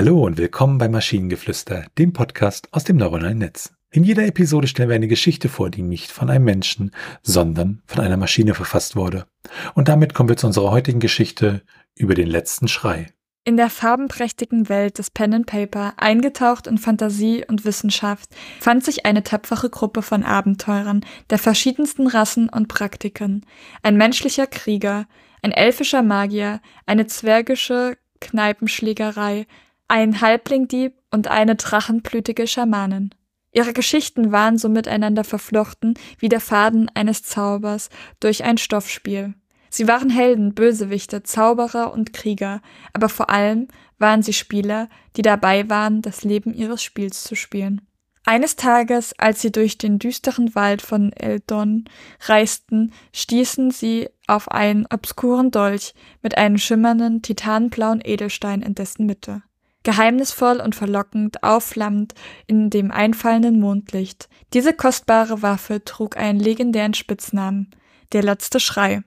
Hallo und willkommen bei Maschinengeflüster, dem Podcast aus dem neuronalen Netz. In jeder Episode stellen wir eine Geschichte vor, die nicht von einem Menschen, sondern von einer Maschine verfasst wurde. Und damit kommen wir zu unserer heutigen Geschichte über den letzten Schrei. In der farbenprächtigen Welt des Pen and Paper, eingetaucht in Fantasie und Wissenschaft, fand sich eine tapfere Gruppe von Abenteurern der verschiedensten Rassen und Praktiken. Ein menschlicher Krieger, ein elfischer Magier, eine zwergische Kneipenschlägerei, ein Halblingdieb und eine drachenblütige Schamanin. Ihre Geschichten waren so miteinander verflochten wie der Faden eines Zaubers durch ein Stoffspiel. Sie waren Helden, Bösewichte, Zauberer und Krieger, aber vor allem waren sie Spieler, die dabei waren, das Leben ihres Spiels zu spielen. Eines Tages, als sie durch den düsteren Wald von Eldon reisten, stießen sie auf einen obskuren Dolch mit einem schimmernden, titanblauen Edelstein in dessen Mitte. Geheimnisvoll und verlockend, aufflammend in dem einfallenden Mondlicht. Diese kostbare Waffe trug einen legendären Spitznamen, der letzte Schrei.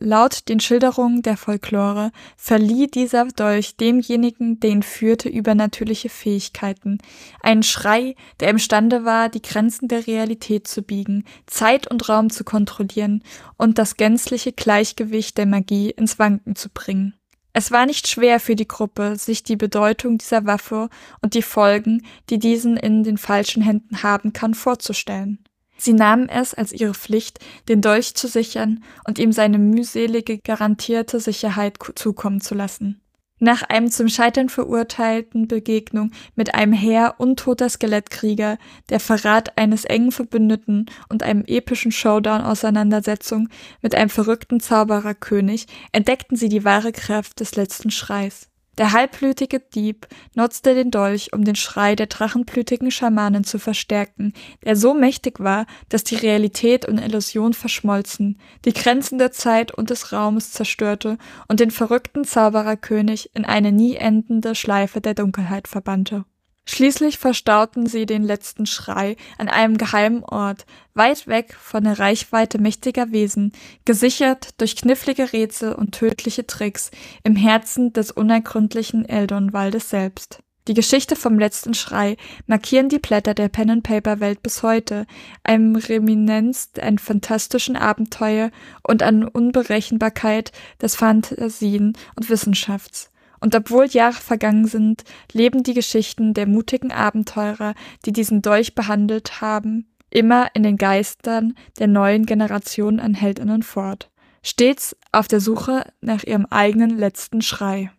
Laut den Schilderungen der Folklore verlieh dieser Dolch demjenigen, den führte, übernatürliche Fähigkeiten. Ein Schrei, der imstande war, die Grenzen der Realität zu biegen, Zeit und Raum zu kontrollieren und das gänzliche Gleichgewicht der Magie ins Wanken zu bringen. Es war nicht schwer für die Gruppe, sich die Bedeutung dieser Waffe und die Folgen, die diesen in den falschen Händen haben kann, vorzustellen. Sie nahmen es als ihre Pflicht, den Dolch zu sichern und ihm seine mühselige garantierte Sicherheit zukommen zu lassen. Nach einem zum Scheitern verurteilten Begegnung mit einem Heer untoter Skelettkrieger, der Verrat eines engen Verbündeten und einem epischen Showdown-Auseinandersetzung mit einem verrückten Zaubererkönig entdeckten sie die wahre Kraft des letzten Schreis. Der halbblütige Dieb nutzte den Dolch, um den Schrei der drachenblütigen Schamanen zu verstärken, der so mächtig war, dass die Realität und Illusion verschmolzen, die Grenzen der Zeit und des Raumes zerstörte und den verrückten Zaubererkönig in eine nie endende Schleife der Dunkelheit verbannte. Schließlich verstauten sie den letzten Schrei an einem geheimen Ort, weit weg von der Reichweite mächtiger Wesen, gesichert durch knifflige Rätsel und tödliche Tricks im Herzen des unergründlichen Eldon-Waldes selbst. Die Geschichte vom letzten Schrei markieren die Blätter der Pen-and-Paper-Welt bis heute, einem Reminenz an fantastischen Abenteuer und an Unberechenbarkeit des Fantasien und Wissenschafts. Und obwohl Jahre vergangen sind, leben die Geschichten der mutigen Abenteurer, die diesen Dolch behandelt haben, immer in den Geistern der neuen Generation an Heldinnen fort, stets auf der Suche nach ihrem eigenen letzten Schrei.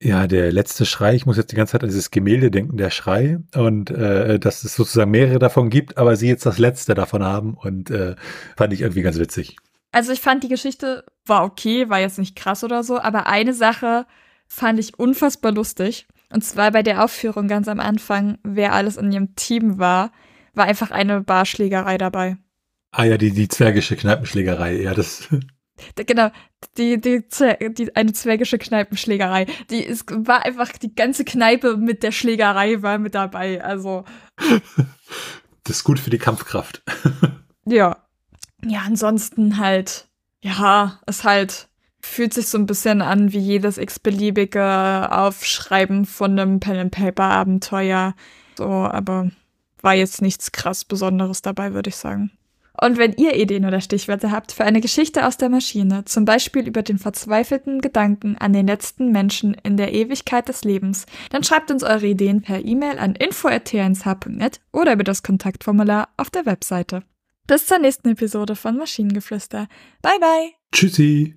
Ja, der letzte Schrei, ich muss jetzt die ganze Zeit an dieses Gemälde denken, der Schrei, und äh, dass es sozusagen mehrere davon gibt, aber sie jetzt das letzte davon haben und äh, fand ich irgendwie ganz witzig. Also ich fand die Geschichte war okay, war jetzt nicht krass oder so, aber eine Sache fand ich unfassbar lustig. Und zwar bei der Aufführung ganz am Anfang, wer alles in ihrem Team war, war einfach eine Barschlägerei dabei. Ah ja, die, die zwergische Kneipenschlägerei, ja, das. Genau, die, die, die, eine zwergische Kneipenschlägerei. Die ist, war einfach, die ganze Kneipe mit der Schlägerei war mit dabei, also. Das ist gut für die Kampfkraft. Ja. Ja, ansonsten halt, ja, ist halt fühlt sich so ein bisschen an wie jedes x-beliebige Aufschreiben von einem Pen-and-Paper-Abenteuer. So, aber war jetzt nichts krass Besonderes dabei, würde ich sagen. Und wenn ihr Ideen oder Stichwörter habt für eine Geschichte aus der Maschine, zum Beispiel über den verzweifelten Gedanken an den letzten Menschen in der Ewigkeit des Lebens, dann schreibt uns eure Ideen per E-Mail an info.tnsh.net oder über das Kontaktformular auf der Webseite. Bis zur nächsten Episode von Maschinengeflüster. Bye bye. Tschüssi.